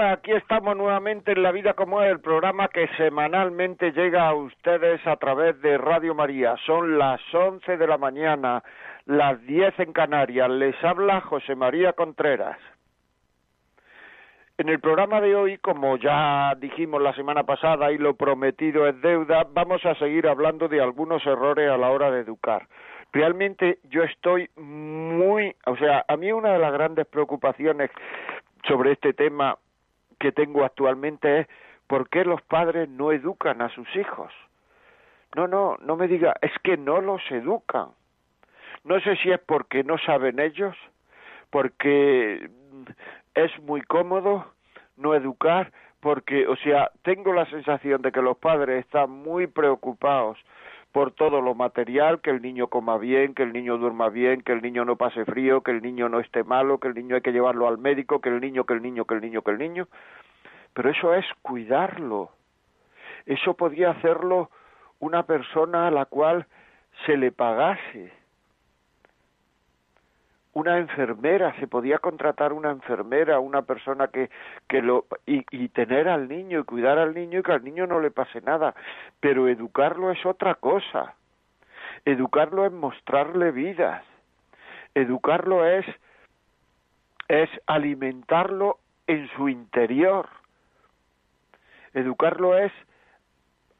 Aquí estamos nuevamente en La Vida como es, el programa que semanalmente llega a ustedes a través de Radio María. Son las once de la mañana, las diez en Canarias. Les habla José María Contreras. En el programa de hoy, como ya dijimos la semana pasada y lo prometido es deuda, vamos a seguir hablando de algunos errores a la hora de educar. Realmente yo estoy muy, o sea, a mí una de las grandes preocupaciones sobre este tema que tengo actualmente es por qué los padres no educan a sus hijos. No, no, no me diga, es que no los educan. No sé si es porque no saben ellos, porque es muy cómodo no educar, porque, o sea, tengo la sensación de que los padres están muy preocupados por todo lo material, que el niño coma bien, que el niño duerma bien, que el niño no pase frío, que el niño no esté malo, que el niño hay que llevarlo al médico, que el niño, que el niño, que el niño, que el niño. Pero eso es cuidarlo. Eso podía hacerlo una persona a la cual se le pagase una enfermera, se podía contratar una enfermera, una persona que, que lo y, y, tener al niño y cuidar al niño y que al niño no le pase nada, pero educarlo es otra cosa. Educarlo es mostrarle vidas. Educarlo es es alimentarlo en su interior. Educarlo es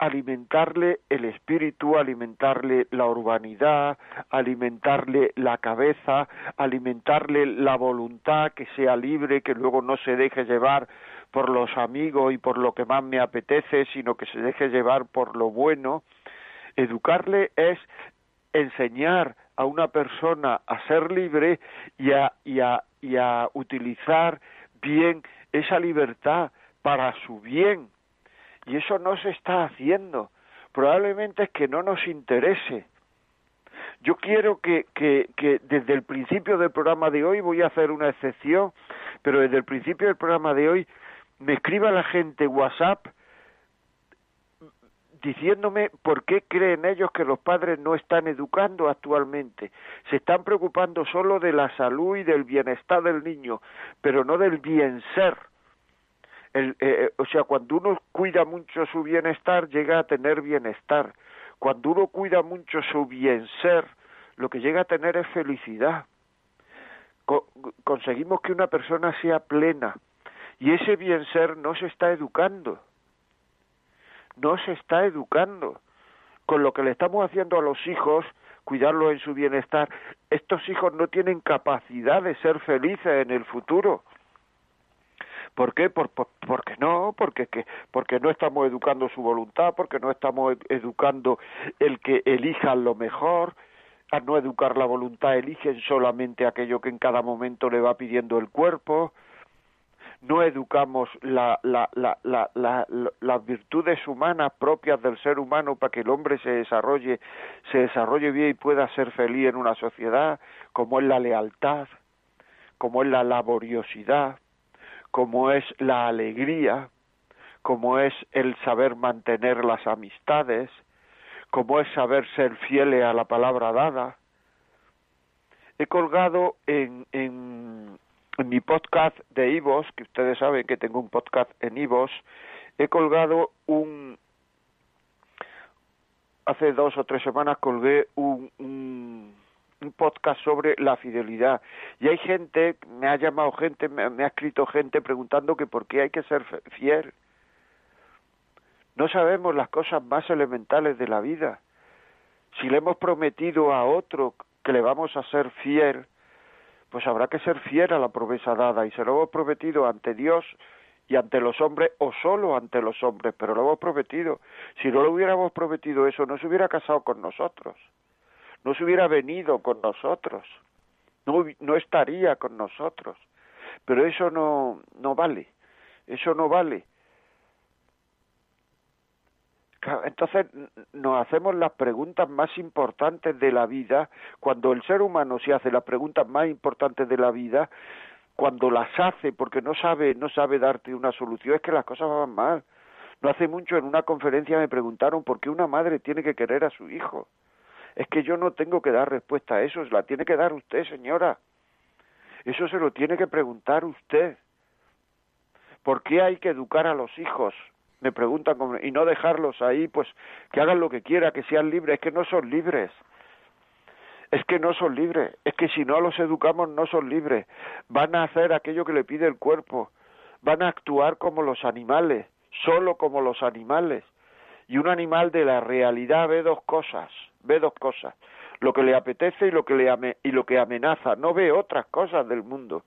alimentarle el espíritu, alimentarle la urbanidad, alimentarle la cabeza, alimentarle la voluntad, que sea libre, que luego no se deje llevar por los amigos y por lo que más me apetece, sino que se deje llevar por lo bueno. Educarle es enseñar a una persona a ser libre y a, y a, y a utilizar bien esa libertad para su bien, y eso no se está haciendo. Probablemente es que no nos interese. Yo quiero que, que, que desde el principio del programa de hoy voy a hacer una excepción, pero desde el principio del programa de hoy me escriba la gente WhatsApp diciéndome por qué creen ellos que los padres no están educando actualmente. Se están preocupando solo de la salud y del bienestar del niño, pero no del bien ser el, eh, o sea, cuando uno cuida mucho su bienestar, llega a tener bienestar. Cuando uno cuida mucho su bien ser, lo que llega a tener es felicidad. conseguimos que una persona sea plena y ese bien ser no se está educando. No se está educando. Con lo que le estamos haciendo a los hijos, cuidarlos en su bienestar, estos hijos no tienen capacidad de ser felices en el futuro ¿Por qué? Por, porque no, porque, que, porque no estamos educando su voluntad, porque no estamos educando el que elijan lo mejor, a no educar la voluntad eligen solamente aquello que en cada momento le va pidiendo el cuerpo, no educamos la, la, la, las virtudes humanas propias del ser humano para que el hombre se desarrolle, se desarrolle bien y pueda ser feliz en una sociedad, como es la lealtad, como es la laboriosidad, como es la alegría, como es el saber mantener las amistades, como es saber ser fieles a la palabra dada. He colgado en, en, en mi podcast de Ivos, que ustedes saben que tengo un podcast en Ivos, he colgado un... Hace dos o tres semanas colgué un, un un podcast sobre la fidelidad y hay gente, me ha llamado gente, me, ha escrito gente preguntando que por qué hay que ser fiel. No sabemos las cosas más elementales de la vida. Si le hemos prometido a otro que le vamos a ser fiel, pues habrá que ser fiel a la promesa dada y se lo hemos prometido ante Dios y ante los hombres o solo ante los hombres, pero lo hemos prometido. Si no lo hubiéramos prometido eso, no se hubiera casado con nosotros no se hubiera venido con nosotros, no, no estaría con nosotros. Pero eso no, no vale, eso no vale. Entonces nos hacemos las preguntas más importantes de la vida, cuando el ser humano se hace las preguntas más importantes de la vida, cuando las hace porque no sabe, no sabe darte una solución, es que las cosas van mal. No hace mucho en una conferencia me preguntaron por qué una madre tiene que querer a su hijo. Es que yo no tengo que dar respuesta a eso, la tiene que dar usted, señora. Eso se lo tiene que preguntar usted. ¿Por qué hay que educar a los hijos? Me preguntan, y no dejarlos ahí, pues que hagan lo que quiera, que sean libres. Es que no son libres. Es que no son libres. Es que si no los educamos no son libres. Van a hacer aquello que le pide el cuerpo. Van a actuar como los animales, solo como los animales. Y un animal de la realidad ve dos cosas, ve dos cosas, lo que le apetece y lo que le y lo que amenaza, no ve otras cosas del mundo.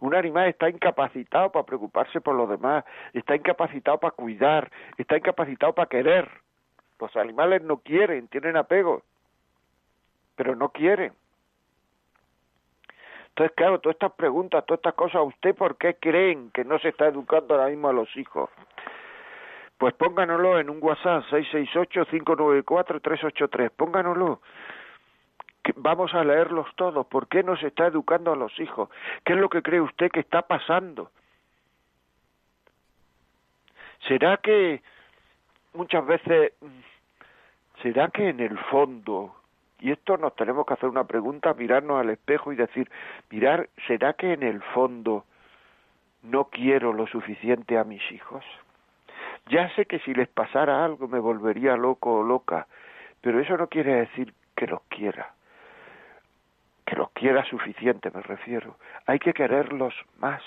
Un animal está incapacitado para preocuparse por los demás, está incapacitado para cuidar, está incapacitado para querer. Los animales no quieren, tienen apego, pero no quieren. Entonces, claro, todas estas preguntas, todas estas cosas, ¿usted por qué creen que no se está educando ahora mismo a los hijos? Pues pónganoslo en un WhatsApp 668-594-383, pónganoslo vamos a leerlos todos. ¿Por qué no se está educando a los hijos? ¿Qué es lo que cree usted que está pasando? ¿Será que muchas veces, será que en el fondo, y esto nos tenemos que hacer una pregunta, mirarnos al espejo y decir, mirar, ¿será que en el fondo no quiero lo suficiente a mis hijos? Ya sé que si les pasara algo me volvería loco o loca, pero eso no quiere decir que los quiera que los quiera suficiente, me refiero. Hay que quererlos más.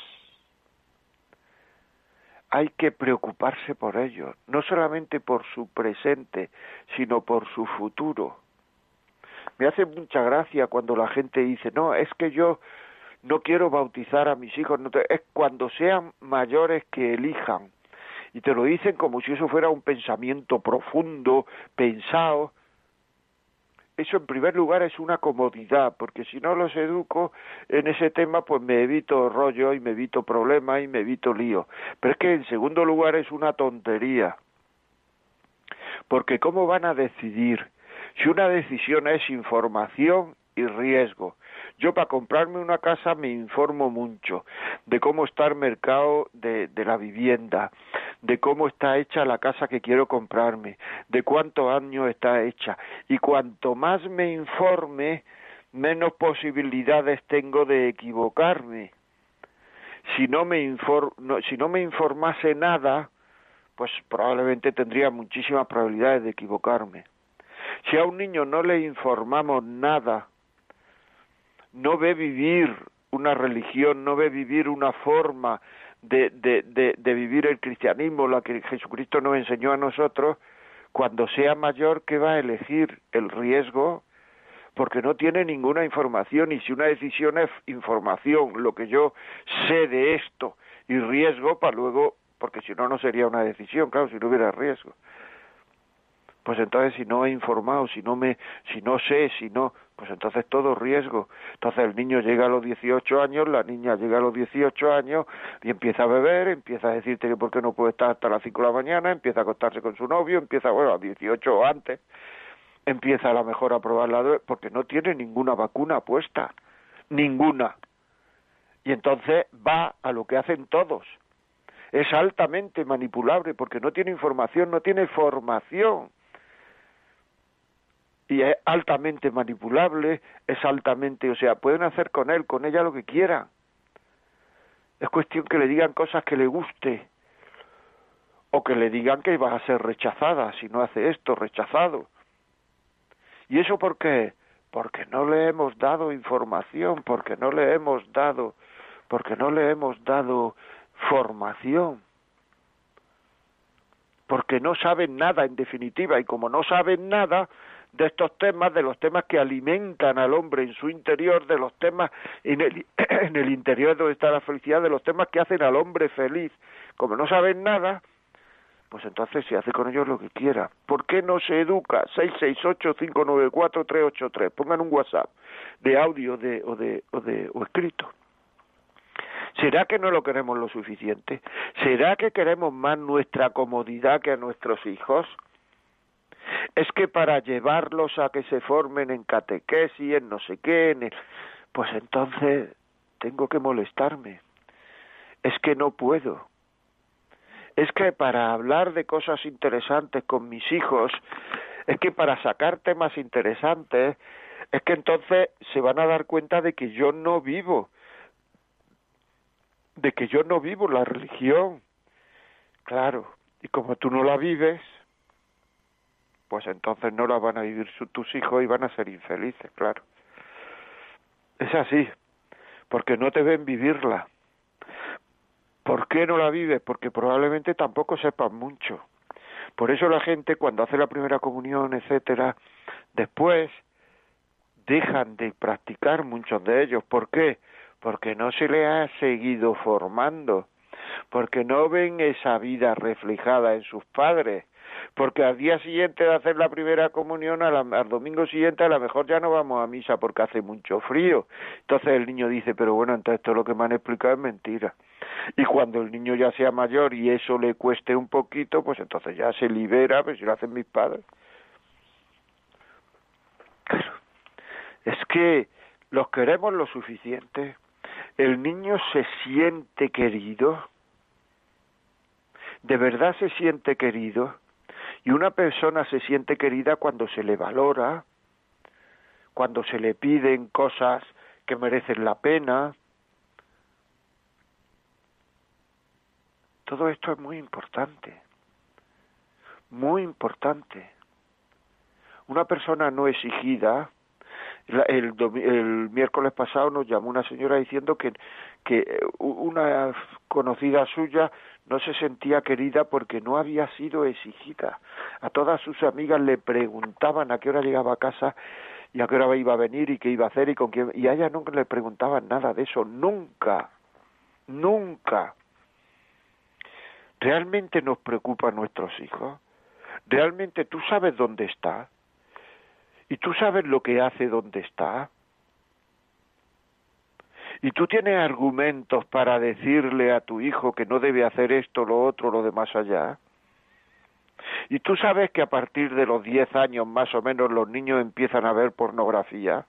Hay que preocuparse por ellos, no solamente por su presente, sino por su futuro. Me hace mucha gracia cuando la gente dice, no, es que yo no quiero bautizar a mis hijos, no es cuando sean mayores que elijan. Y te lo dicen como si eso fuera un pensamiento profundo, pensado, eso en primer lugar es una comodidad, porque si no los educo en ese tema, pues me evito rollo y me evito problemas y me evito lío. Pero es que en segundo lugar es una tontería, porque ¿cómo van a decidir? Si una decisión es información y riesgo, yo para comprarme una casa me informo mucho de cómo está el mercado de, de la vivienda, de cómo está hecha la casa que quiero comprarme, de cuántos años está hecha. Y cuanto más me informe, menos posibilidades tengo de equivocarme. Si no me, informase nada, pues probablemente tendría muchísimas probabilidades de equivocarme. Si a un niño no le informamos nada no ve vivir una religión, no ve vivir una forma de, de, de, vivir el cristianismo, la que Jesucristo nos enseñó a nosotros, cuando sea mayor, ¿qué va a elegir? El riesgo, porque no tiene ninguna información y si una decisión es información, lo que yo sé de esto y riesgo para luego, porque si no, no sería una decisión, claro, si no hubiera riesgo. Pues entonces si no he informado, si no me, si no sé, si no, pues entonces todo riesgo. Entonces el niño llega a los 18 años, la niña llega a los 18 años y empieza a beber, empieza a decirte que por qué no puede estar hasta las 5 de la mañana, empieza a acostarse con su novio, empieza, bueno, a 18 o antes, empieza a lo mejor a probar la porque no tiene ninguna vacuna puesta, ninguna. Y entonces va a lo que hacen todos. Es altamente manipulable porque no tiene información, no tiene formación y es altamente manipulable, es altamente, o sea, pueden hacer con él, con ella lo que quieran. Es cuestión que le digan cosas que le guste o que le digan que vas a ser rechazada si no hace esto, rechazado. ¿Y eso por qué? Porque no le hemos dado información, porque no le hemos dado, porque no le hemos dado formación. Porque no saben nada en definitiva y como no saben nada, de estos temas, de los temas que alimentan al hombre en su interior, de los temas en el, en el interior donde está la felicidad, de los temas que hacen al hombre feliz. Como no saben nada, pues entonces se hace con ellos lo que quiera. ¿Por qué no se educa? 668-594-383. Pongan un WhatsApp de audio de, o, de, o, de, o escrito. ¿Será que no lo queremos lo suficiente? ¿Será que queremos más nuestra comodidad que a nuestros hijos? Es que para llevarlos a que se formen en catequesis, en no sé qué, en pues entonces tengo que molestarme. Es que no puedo. Es que para hablar de cosas interesantes con mis hijos, es que para sacar temas interesantes, es que entonces se van a dar cuenta de que yo no vivo, de que yo no vivo la religión. Claro, y como tú no la vives, pues entonces no la van a vivir tus hijos y van a ser infelices, claro. Es así, porque no te ven vivirla. ¿Por qué no la vives? Porque probablemente tampoco sepas mucho. Por eso la gente cuando hace la primera comunión, etcétera, después dejan de practicar muchos de ellos. ¿Por qué? Porque no se le ha seguido formando, porque no ven esa vida reflejada en sus padres, porque al día siguiente de hacer la primera comunión, al, domingo siguiente a lo mejor ya no vamos a misa porque hace mucho frío. Entonces el niño dice, pero bueno, entonces todo lo que me han explicado es mentira. Y cuando el niño ya sea mayor y eso le cueste un poquito, pues entonces ya se libera, pues si lo hacen mis padres. Es que los queremos lo suficiente. El niño se siente querido. De verdad se siente querido y una persona se siente querida cuando se le valora, cuando se le piden cosas que merecen la pena. Todo esto es muy importante, muy importante. Una persona no exigida, el, el, miércoles pasado nos llamó una señora diciendo que, que una conocida suya no se sentía querida porque no había sido exigida. A todas sus amigas le preguntaban a qué hora llegaba a casa y a qué hora iba a venir y qué iba a hacer y con quién. Y a ella nunca le preguntaban nada de eso, nunca, nunca. ¿Realmente nos preocupan nuestros hijos? ¿Realmente tú sabes dónde está? ¿Y tú sabes lo que hace dónde está? Y tú tienes argumentos para decirle a tu hijo que no debe hacer esto, lo otro, lo de más allá. Y tú sabes que a partir de los diez años más o menos los niños empiezan a ver pornografía.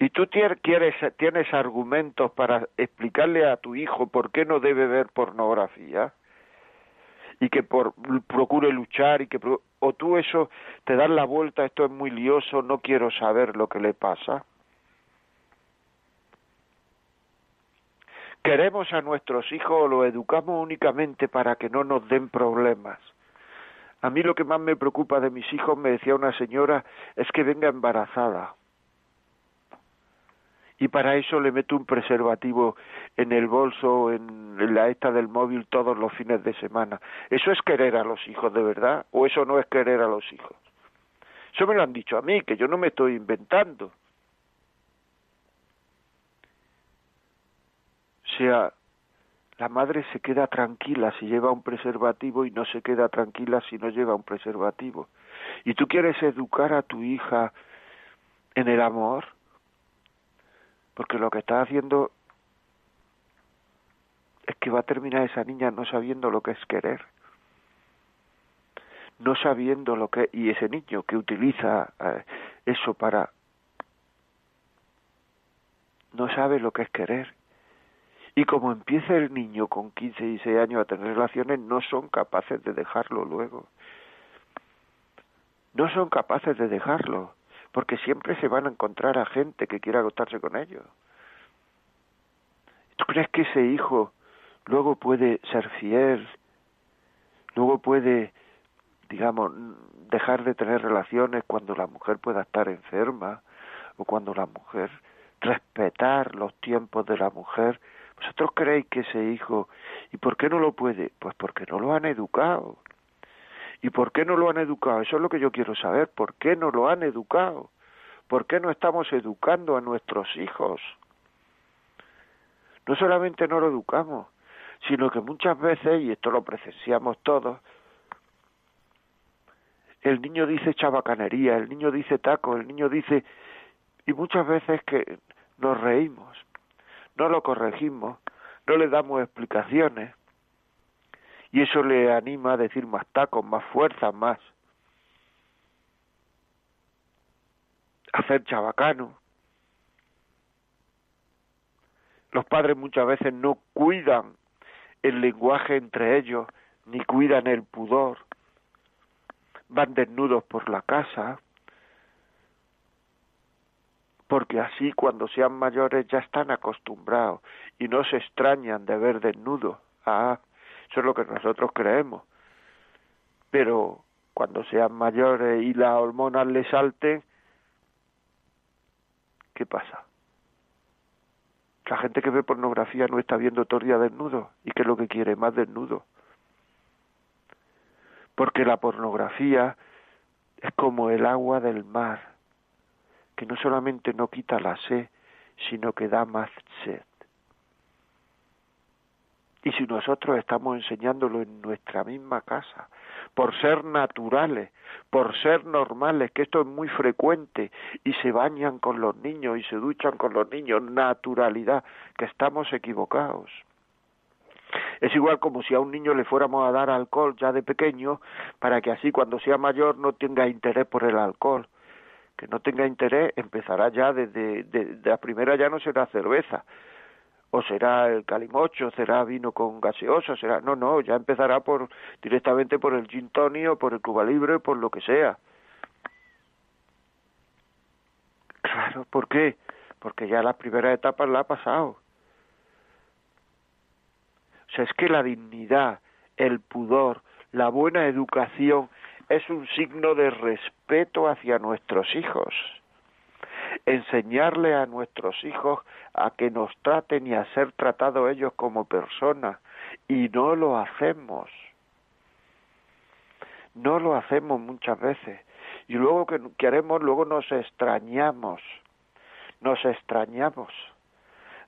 Y tú quieres, tienes argumentos para explicarle a tu hijo por qué no debe ver pornografía y que por, procure luchar y que o tú eso te das la vuelta esto es muy lioso no quiero saber lo que le pasa queremos a nuestros hijos o los educamos únicamente para que no nos den problemas. A mí lo que más me preocupa de mis hijos, me decía una señora, es que venga embarazada. Y para eso le meto un preservativo en el bolso, en la esta del móvil todos los fines de semana. ¿Eso es querer a los hijos de verdad? ¿O eso no es querer a los hijos? Eso me lo han dicho a mí, que yo no me estoy inventando. Sea, la madre se queda tranquila si lleva un preservativo y no se queda tranquila si no lleva un preservativo. Y tú quieres educar a tu hija en el amor, porque lo que está haciendo es que va a terminar esa niña no sabiendo lo que es querer, no sabiendo lo que y ese niño que utiliza eh, eso para no sabe lo que es querer y como empieza el niño con 15 y 16 años a tener relaciones, no son capaces de dejarlo luego. No son capaces de dejarlo, porque siempre se van a encontrar a gente que quiera acostarse con ellos. ¿Tú crees que ese hijo luego puede ser fiel? Luego puede, digamos, dejar de tener relaciones cuando la mujer pueda estar enferma o cuando la mujer respetar los tiempos de la mujer ¿Vosotros creéis que ese hijo, ¿y por qué no lo puede? Pues porque no lo han educado. ¿Y por qué no lo han educado? Eso es lo que yo quiero saber. ¿Por qué no lo han educado? ¿Por qué no estamos educando a nuestros hijos? No solamente no lo educamos, sino que muchas veces, y esto lo presenciamos todos, el niño dice chabacanería, el niño dice taco, el niño dice... Y muchas veces que nos reímos no lo corregimos, no le damos explicaciones. Y eso le anima a decir más tacos, más fuerza, más. Hacer chabacano. Los padres muchas veces no cuidan el lenguaje entre ellos, ni cuidan el pudor. Van desnudos por la casa, porque así cuando sean mayores ya están acostumbrados y no se extrañan de ver desnudos. Ah, eso es lo que nosotros creemos. Pero cuando sean mayores y las hormonas les salten, ¿qué pasa? La gente que ve pornografía no está viendo todo desnudo. ¿Y qué es lo que quiere? Más desnudo. Porque la pornografía es como el agua del mar, que no solamente no quita la sed, sino que da más sed. Y si nosotros estamos enseñándolo en nuestra misma casa, por ser naturales, por ser normales, que esto es muy frecuente, y se bañan con los niños y se duchan con los niños, naturalidad, que estamos equivocados. Es igual como si a un niño le fuéramos a dar alcohol ya de pequeño, para que así cuando sea mayor no tenga interés por el alcohol. Que no tenga interés empezará ya desde de la primera ya no será cerveza, o será el calimocho, será vino con gaseosa, será no, no, ya empezará por directamente por el gin tonic o por el Cuba Libre, por lo que sea. Claro, ¿por qué? Porque ya las primeras etapas la ha pasado. O sea, es que la dignidad, el pudor, la buena educación es un signo de respeto hacia nuestros hijos enseñarle a nuestros hijos a que nos traten y a ser tratados ellos como personas y no lo hacemos. No lo hacemos muchas veces y luego que queremos, luego nos extrañamos, nos extrañamos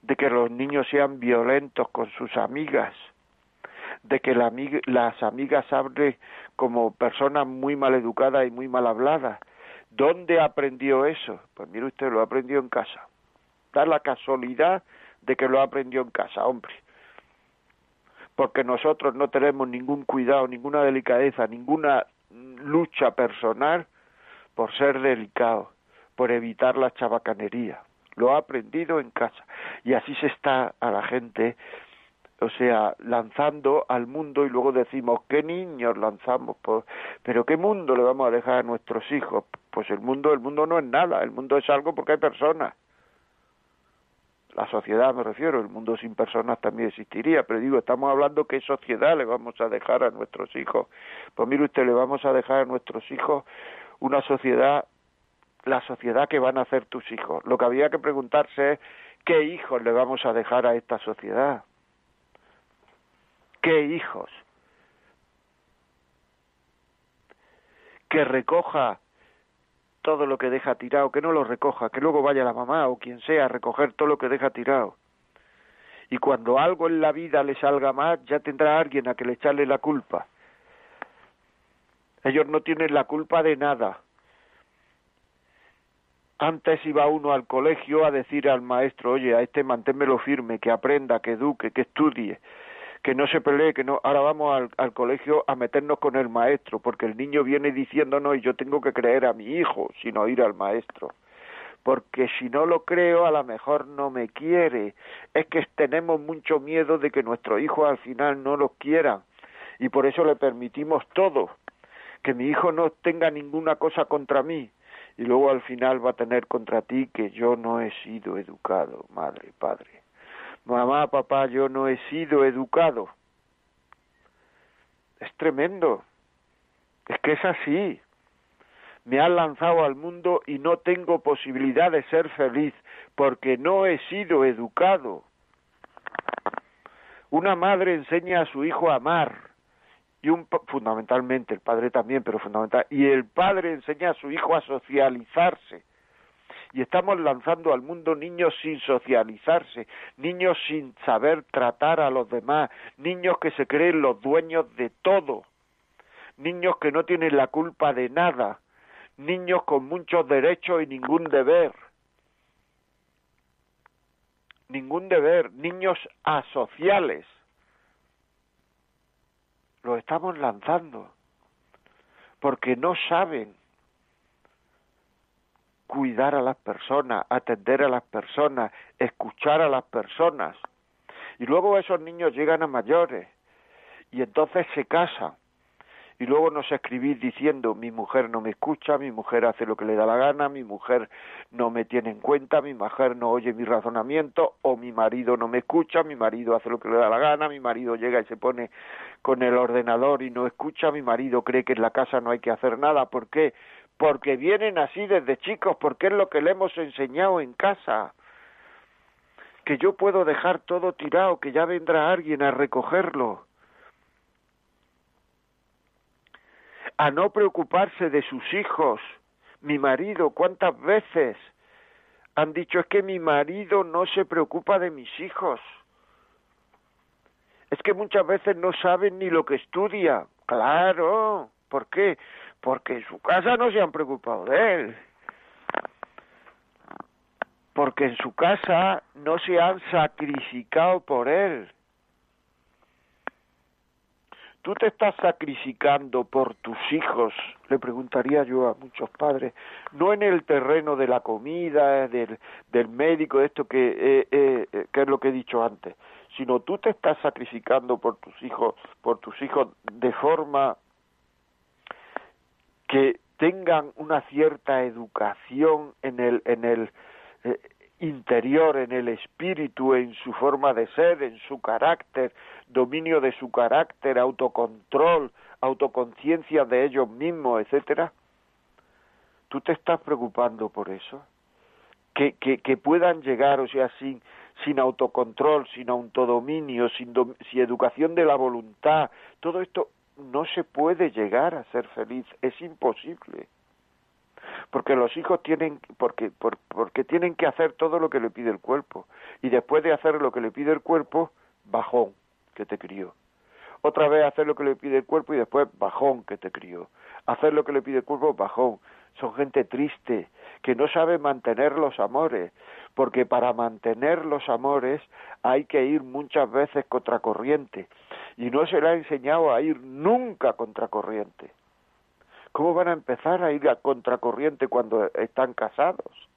de que los niños sean violentos con sus amigas, de que las amigas hablen como personas muy mal educadas y muy mal habladas, ¿Dónde aprendió eso? Pues mire usted, lo aprendió en casa. Da la casualidad de que lo aprendió en casa, hombre. Porque nosotros no tenemos ningún cuidado, ninguna delicadeza, ninguna lucha personal por ser delicado, por evitar la chabacanería. Lo ha aprendido en casa. Y así se está a la gente o sea, lanzando al mundo y luego decimos, ¿qué niños lanzamos? Pero ¿qué mundo le vamos a dejar a nuestros hijos? Pues el mundo, el mundo no es nada, el mundo es algo porque hay personas. La sociedad me refiero, el mundo sin personas también existiría, pero digo, estamos hablando qué sociedad le vamos a dejar a nuestros hijos. Pues mire usted, le vamos a dejar a nuestros hijos una sociedad, la sociedad que van a hacer tus hijos. Lo que había que preguntarse es, ¿qué hijos le vamos a dejar a esta sociedad? ¿Qué hijos? Que recoja todo lo que deja tirado, que no lo recoja, que luego vaya la mamá o quien sea a recoger todo lo que deja tirado. Y cuando algo en la vida le salga mal, ya tendrá alguien a que le echarle la culpa. Ellos no tienen la culpa de nada. Antes iba uno al colegio a decir al maestro, oye, a este manténmelo firme, que aprenda, que eduque, que estudie que no se pelee, que no, ahora vamos al, colegio a meternos con el maestro, porque el niño viene diciéndonos y yo tengo que creer a mi hijo, sino ir al maestro. Porque si no lo creo, a lo mejor no me quiere. Es que tenemos mucho miedo de que nuestro hijo al final no lo quiera. Y por eso le permitimos todo. Que mi hijo no tenga ninguna cosa contra mí. Y luego al final va a tener contra ti que yo no he sido educado, madre, padre mamá, papá, yo no he sido educado. Es tremendo. Es que es así. Me han lanzado al mundo y no tengo posibilidad de ser feliz porque no he sido educado. Una madre enseña a su hijo a amar y un fundamentalmente el padre también, pero fundamental y el padre enseña a su hijo a socializarse y estamos lanzando al mundo niños sin socializarse, niños sin saber tratar a los demás, niños que se creen los dueños de todo, niños que no tienen la culpa de nada, niños con muchos derechos y ningún deber. Ningún deber, niños asociales. Los estamos lanzando porque no saben cuidar a las personas, atender a las personas, escuchar a las personas. Y luego esos niños llegan a mayores y entonces se casan y luego nos escribís diciendo mi mujer no me escucha, mi mujer hace lo que le da la gana, mi mujer no me tiene en cuenta, mi mujer no oye mi razonamiento, o mi marido no me escucha, mi marido hace lo que le da la gana, mi marido llega y se pone con el ordenador y no escucha, mi marido cree que en la casa no hay que hacer nada, ¿por qué? Porque vienen así desde chicos, porque es lo que le hemos enseñado en casa que yo puedo dejar todo tirado, que ya vendrá alguien a recogerlo. a no preocuparse de sus hijos. Mi marido, ¿cuántas veces han dicho es que mi marido no se preocupa de mis hijos? Es que muchas veces no saben ni lo que estudia. Claro, ¿por qué? Porque en su casa no se han preocupado de él. Porque en su casa no se han sacrificado por él. ¿Tú te estás sacrificando por tus hijos? Le preguntaría yo a muchos padres, no en el terreno de la comida, del, del médico, esto que, eh, eh, que es lo que he dicho antes, sino tú te estás sacrificando por tus hijos, por tus hijos de forma que tengan una cierta educación en el, en el, eh, interior, en el espíritu, en su forma de ser, en su carácter, dominio de su carácter, autocontrol, autoconciencia de ellos mismos, etcétera. ¿Tú te estás preocupando por eso? Que, que, puedan llegar, o sea, sin, sin autocontrol, sin autodominio, sin, sin educación de la voluntad, todo esto no se puede llegar a ser feliz, es imposible. Porque los hijos tienen porque porque tienen que hacer todo lo que le pide el cuerpo. Y después de hacer lo que le pide el cuerpo bajón que te crió. Otra vez hacer lo que le pide el cuerpo y después bajón que te crió. Hacer lo que le pide el cuerpo bajón. Son gente triste que no sabe mantener los amores. Porque para mantener los amores hay que ir muchas veces contracorriente y no se le ha enseñado a ir nunca contracorriente ¿Cómo van a empezar a ir a contracorriente cuando están casados?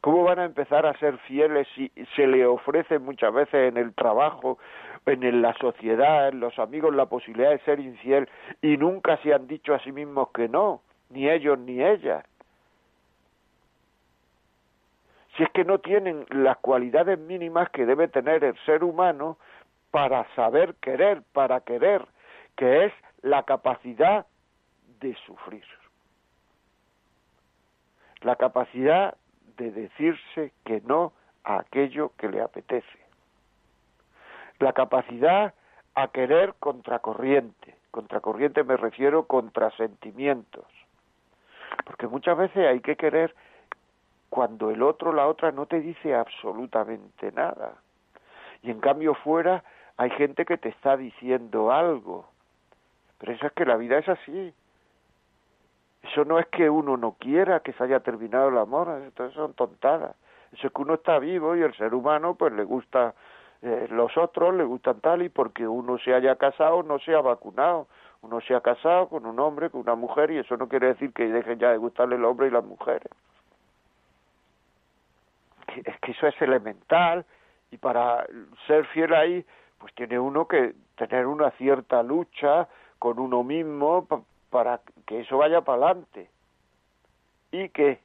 ¿Cómo van a empezar a ser fieles si se le ofrece muchas veces en el trabajo, en la sociedad, en los amigos, la posibilidad de ser infiel y nunca se han dicho a sí mismos que no, ni ellos ni ellas? Si es que no tienen las cualidades mínimas que debe tener el ser humano para saber querer, para querer, que es la capacidad de sufrir. La capacidad de decirse que no a aquello que le apetece. La capacidad a querer contracorriente. Contracorriente me refiero contra sentimientos. Porque muchas veces hay que querer cuando el otro, la otra, no te dice absolutamente nada. Y en cambio fuera hay gente que te está diciendo algo. Pero eso es que la vida es así. Eso no es que uno no quiera que se haya terminado el amor, eso son tontadas. Eso es que uno está vivo y el ser humano pues le gusta eh, los otros, le gustan tal y porque uno se haya casado no se ha vacunado. Uno se ha casado con un hombre, con una mujer y eso no quiere decir que dejen ya de gustarle el hombre y las mujeres. Es que eso es elemental y para ser fiel ahí pues tiene uno que tener una cierta lucha con uno mismo para que eso vaya para adelante. Y que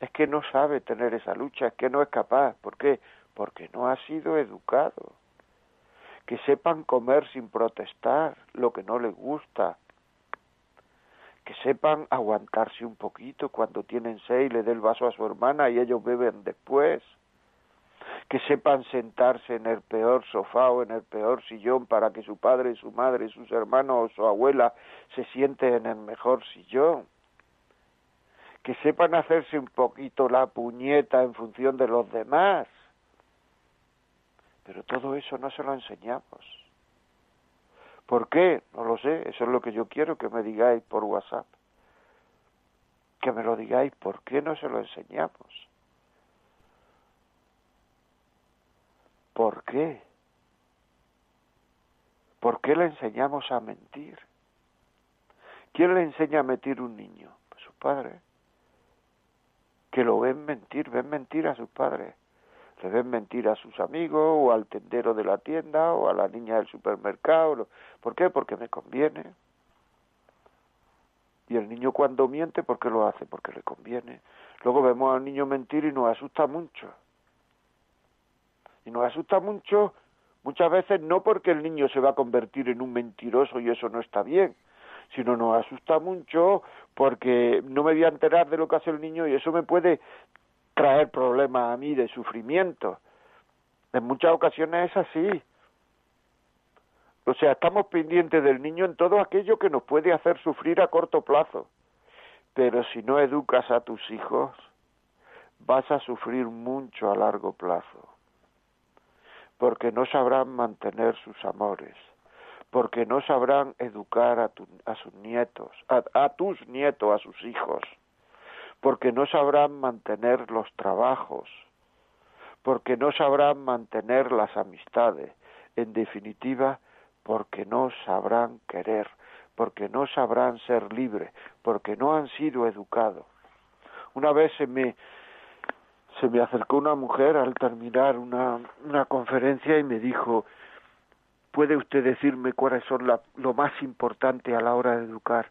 es que no sabe tener esa lucha, es que no es capaz. ¿Por qué? Porque no ha sido educado. Que sepan comer sin protestar lo que no les gusta. Que sepan aguantarse un poquito cuando tienen sed y le dé el vaso a su hermana y ellos beben después que sepan sentarse en el peor sofá o en el peor sillón para que su padre, su madre, sus hermanos o su abuela se sienten en el mejor sillón, que sepan hacerse un poquito la puñeta en función de los demás. Pero todo eso no se lo enseñamos. ¿Por qué? No lo sé, eso es lo que yo quiero que me digáis por WhatsApp. Que me lo digáis, ¿por qué no se lo enseñamos? ¿Por qué? ¿Por qué le enseñamos a mentir? ¿Quién le enseña a mentir un niño? Pues su padre. que lo ven mentir, ven mentir a sus padres. Le ven mentir a sus amigos o al tendero de la tienda o a la niña del supermercado. ¿Por qué? Porque me conviene. Y el niño cuando miente, ¿por qué lo hace? Porque le conviene. Luego vemos al niño mentir y nos asusta mucho. Y nos asusta mucho muchas veces no porque el niño se va a convertir en un mentiroso y eso no está bien, sino nos asusta mucho porque no me voy a enterar de lo que hace el niño y eso me puede traer problemas a mí de sufrimiento. En muchas ocasiones es así. O sea, estamos pendientes del niño en todo aquello que nos puede hacer sufrir a corto plazo. Pero si no educas a tus hijos, vas a sufrir mucho a largo plazo. Porque no sabrán mantener sus amores, porque no sabrán educar a, a sus nietos, a tus nietos, a sus hijos, porque no sabrán mantener los trabajos, porque no sabrán mantener las amistades. En definitiva, porque no sabrán querer, porque no sabrán ser libres, porque no han sido educados. Una vez se me, se me acercó una mujer al terminar una, una conferencia y me dijo, ¿puede usted decirme cuáles son lo más importante a la hora de educar?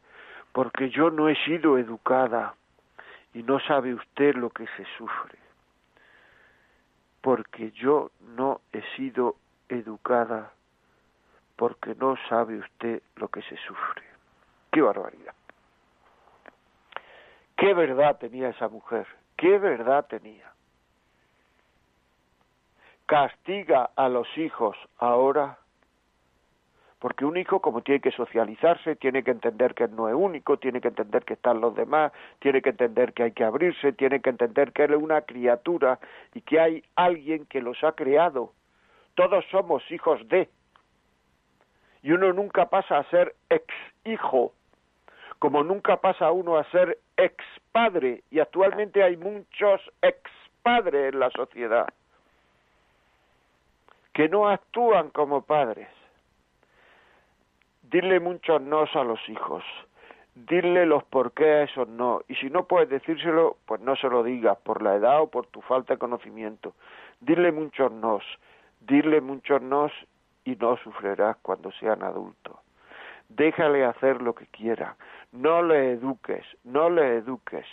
Porque yo no he sido educada y no sabe usted lo que se sufre. Porque yo no he sido educada porque no sabe usted lo que se sufre. ¡Qué barbaridad! ¿Qué verdad tenía esa mujer? ¿Qué verdad tenía? Castiga a los hijos ahora porque un hijo como tiene que socializarse, tiene que entender que no es único, tiene que entender que están los demás, tiene que entender que hay que abrirse, tiene que entender que él es una criatura y que hay alguien que los ha creado. Todos somos hijos de, y uno nunca pasa a ser ex hijo, como nunca pasa uno a ser ex padre, y actualmente hay muchos ex padres en la sociedad que no actúan como padres. Dile muchos no a los hijos, dile los por qué a esos no, y si no puedes decírselo, pues no se lo digas por la edad o por tu falta de conocimiento. Dile muchos nos, dile muchos nos y no sufrirás cuando sean adultos. Déjale hacer lo que quiera, no le eduques, no le eduques,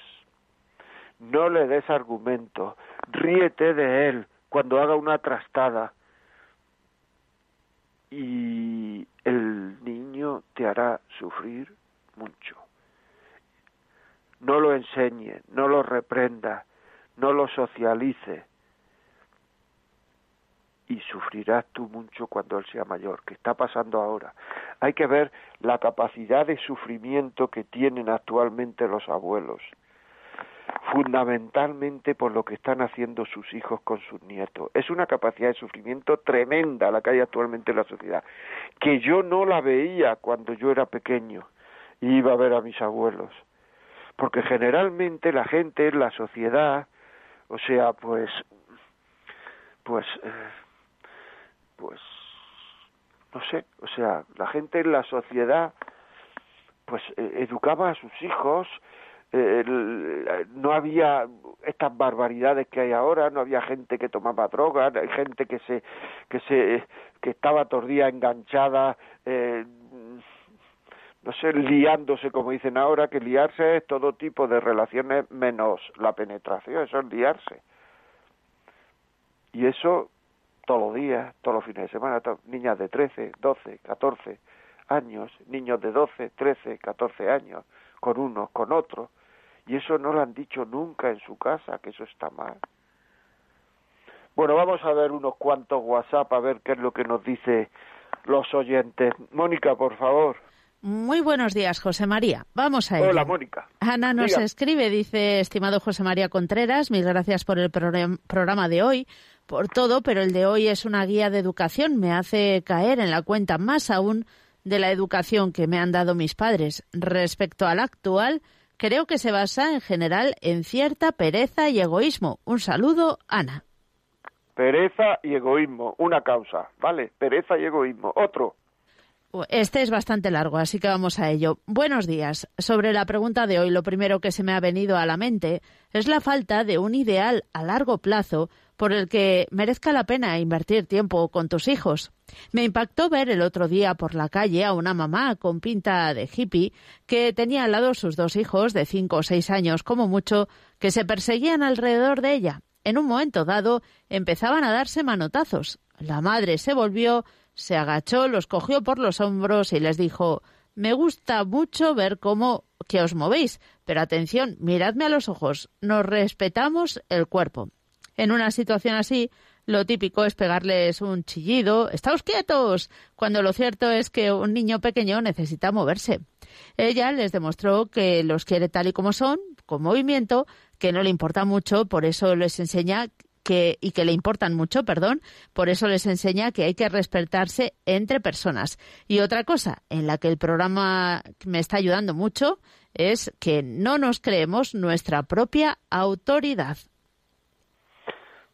no le des argumento, ríete de él cuando haga una trastada y el niño te hará sufrir mucho. No lo enseñe, no lo reprenda, no lo socialice, y sufrirás tú mucho cuando él sea mayor, que está pasando ahora. Hay que ver la capacidad de sufrimiento que tienen actualmente los abuelos, fundamentalmente por lo que están haciendo sus hijos con sus nietos. Es una capacidad de sufrimiento tremenda la que hay actualmente en la sociedad, que yo no la veía cuando yo era pequeño y iba a ver a mis abuelos. Porque generalmente la gente en la sociedad, o sea, pues pues eh, pues, no sé, o sea, la gente en la sociedad, pues, eh, educaba a sus hijos, eh, no había estas barbaridades que hay ahora, no había gente que tomaba drogas, gente que se, que se, que estaba tordía enganchada, eh, no sé, liándose como dicen ahora, que liarse es todo tipo de relaciones menos la penetración, eso es liarse. Y eso todos los días, todos los fines de semana, niñas de 13, 12, 14 años, niños de 12, 13, 14 años, con unos, con otros, y eso no lo han dicho nunca en su casa, que eso está mal. Bueno, vamos a ver unos cuantos WhatsApp a ver qué es lo que nos dice los oyentes. Mónica, por favor. Muy buenos días, José María. Vamos a ello. Hola, Mónica. Ana nos escribe, dice, estimado José María Contreras, mil gracias por el programa de hoy por todo, pero el de hoy es una guía de educación. Me hace caer en la cuenta más aún de la educación que me han dado mis padres. Respecto al actual, creo que se basa en general en cierta pereza y egoísmo. Un saludo, Ana. Pereza y egoísmo, una causa, ¿vale? Pereza y egoísmo. Otro. Este es bastante largo, así que vamos a ello. Buenos días. Sobre la pregunta de hoy, lo primero que se me ha venido a la mente es la falta de un ideal a largo plazo por el que merezca la pena invertir tiempo con tus hijos. Me impactó ver el otro día por la calle a una mamá con pinta de hippie que tenía al lado sus dos hijos de cinco o seis años como mucho que se perseguían alrededor de ella. En un momento dado empezaban a darse manotazos. La madre se volvió se agachó, los cogió por los hombros y les dijo Me gusta mucho ver cómo que os movéis, pero atención, miradme a los ojos, nos respetamos el cuerpo. En una situación así, lo típico es pegarles un chillido, ¡Estáos quietos! cuando lo cierto es que un niño pequeño necesita moverse. Ella les demostró que los quiere tal y como son, con movimiento, que no le importa mucho, por eso les enseña que, y que le importan mucho, perdón, por eso les enseña que hay que respetarse entre personas. Y otra cosa en la que el programa me está ayudando mucho es que no nos creemos nuestra propia autoridad.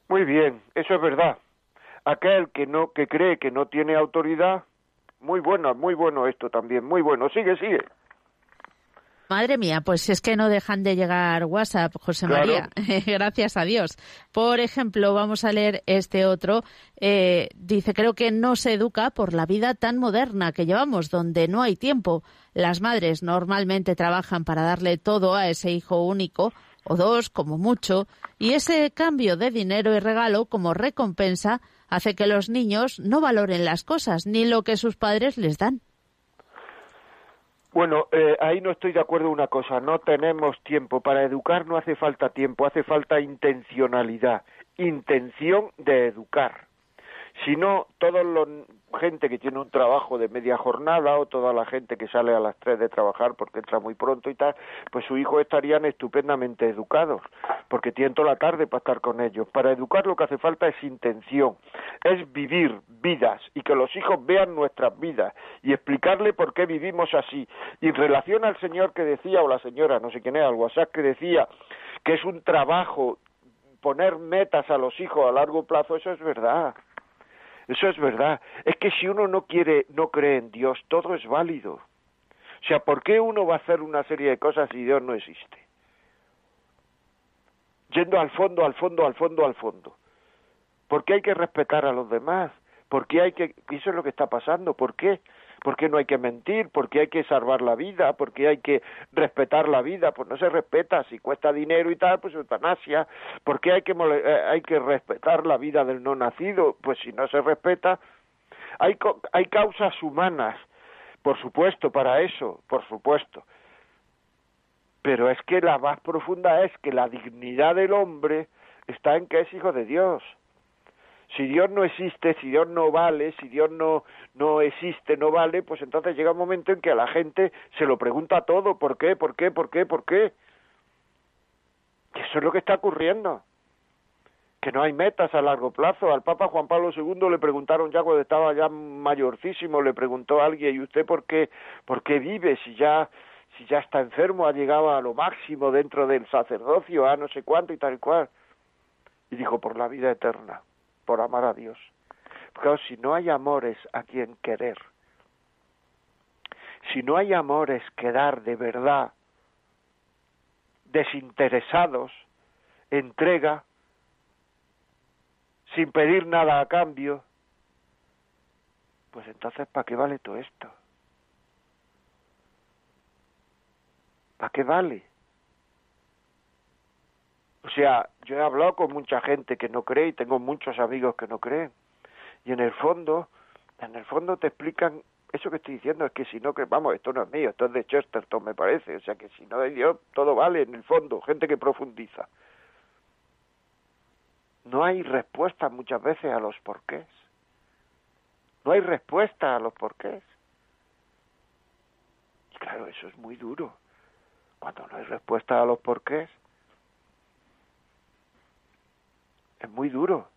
Muy bien, eso es verdad. Aquel que no que cree que no tiene autoridad, muy bueno, muy bueno esto también, muy bueno. Sigue, sigue. Madre mía, pues es que no dejan de llegar WhatsApp, José María. Gracias a Dios. Por ejemplo, vamos a leer este otro. Eh, dice, creo que no se educa por la vida tan moderna que llevamos, donde no hay tiempo. Las madres normalmente trabajan para darle todo a ese hijo único, o dos, como mucho, y ese cambio de dinero y regalo como recompensa hace que los niños no valoren las cosas ni lo que sus padres les dan. Bueno, eh, ahí no estoy de acuerdo una cosa, no tenemos tiempo. Para educar no hace falta tiempo, hace falta intencionalidad, intención de educar. Si no, todos los gente que tiene un trabajo de media jornada o toda la gente que sale a las tres de trabajar porque entra muy pronto y tal, pues sus hijos estarían estupendamente educados, porque tienen toda la tarde para estar con ellos. Para educar lo que hace falta es intención, es vivir vidas y que los hijos vean nuestras vidas y explicarle por qué vivimos así. Y en relación al señor que decía, o la señora, no sé quién era, el WhatsApp que decía que es un trabajo poner metas a los hijos a largo plazo, eso es verdad. Eso es verdad. Es que si uno no quiere, no cree en Dios, todo es válido. O sea, ¿por qué uno va a hacer una serie de cosas si Dios no existe? Yendo al fondo, al fondo, al fondo, al fondo. ¿Por qué hay que respetar a los demás? ¿Por qué hay que... Eso es lo que está pasando. ¿Por qué? ¿Por qué no hay que mentir? ¿Por qué hay que salvar la vida? ¿Por qué hay que respetar la vida? Pues no se respeta, si cuesta dinero y tal, pues eutanasia. ¿Por qué hay que, eh, hay que respetar la vida del no nacido? Pues si no se respeta, hay, hay causas humanas, por supuesto, para eso, por supuesto. Pero es que la más profunda es que la dignidad del hombre está en que es hijo de Dios si Dios no existe, si Dios no vale, si Dios no, no existe, no vale, pues entonces llega un momento en que a la gente se lo pregunta todo, ¿por qué, por qué, por qué, por qué? Y eso es lo que está ocurriendo, que no hay metas a largo plazo. Al Papa Juan Pablo II le preguntaron ya cuando estaba ya mayorcísimo, le preguntó a alguien, ¿y usted por qué, por qué vive si ya si ya está enfermo, ha llegado a lo máximo dentro del sacerdocio, a no sé cuánto y tal y cual? Y dijo, por la vida eterna por amar a Dios. Porque si no hay amores a quien querer, si no hay amores que dar de verdad, desinteresados, entrega, sin pedir nada a cambio, pues entonces ¿para qué vale todo esto? ¿Para qué vale? O sea, yo he hablado con mucha gente que no cree y tengo muchos amigos que no creen. Y en el fondo, en el fondo te explican eso que estoy diciendo es que si no que vamos, esto no es mío, esto es de Chesterton me parece, o sea que si no hay Dios todo vale en el fondo, gente que profundiza. No hay respuesta muchas veces a los porqués. No hay respuesta a los porqués. Y claro, eso es muy duro. Cuando no hay respuesta a los porqués, es muy duro.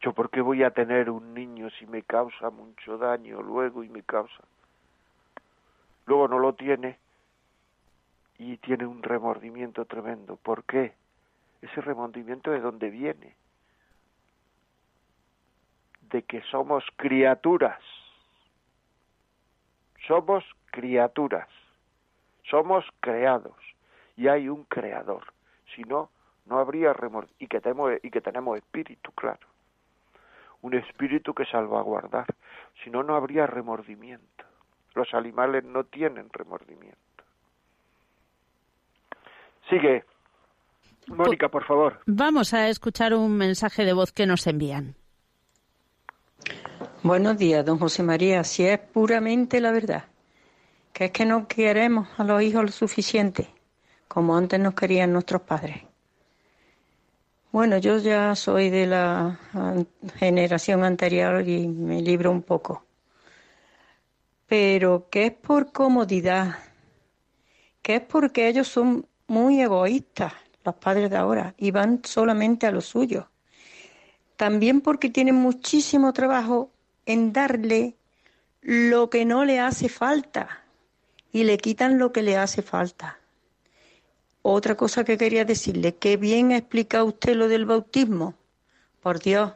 Yo, ¿por qué voy a tener un niño si me causa mucho daño luego y me causa? Luego no lo tiene y tiene un remordimiento tremendo. ¿Por qué? Ese remordimiento de dónde viene. De que somos criaturas. somos criaturas, somos creados y hay un creador. Si no, no habría remordimiento y que tenemos y que tenemos espíritu, claro. Un espíritu que salvaguardar, si no no habría remordimiento. Los animales no tienen remordimiento. Sigue. Mónica, por favor. Vamos a escuchar un mensaje de voz que nos envían. Buenos días, don José María. Si es puramente la verdad, que es que no queremos a los hijos lo suficiente, como antes nos querían nuestros padres. Bueno, yo ya soy de la generación anterior y me libro un poco. Pero que es por comodidad, que es porque ellos son muy egoístas, los padres de ahora, y van solamente a lo suyo. También porque tienen muchísimo trabajo en darle lo que no le hace falta y le quitan lo que le hace falta. Otra cosa que quería decirle, que bien ha explicado usted lo del bautismo. Por Dios,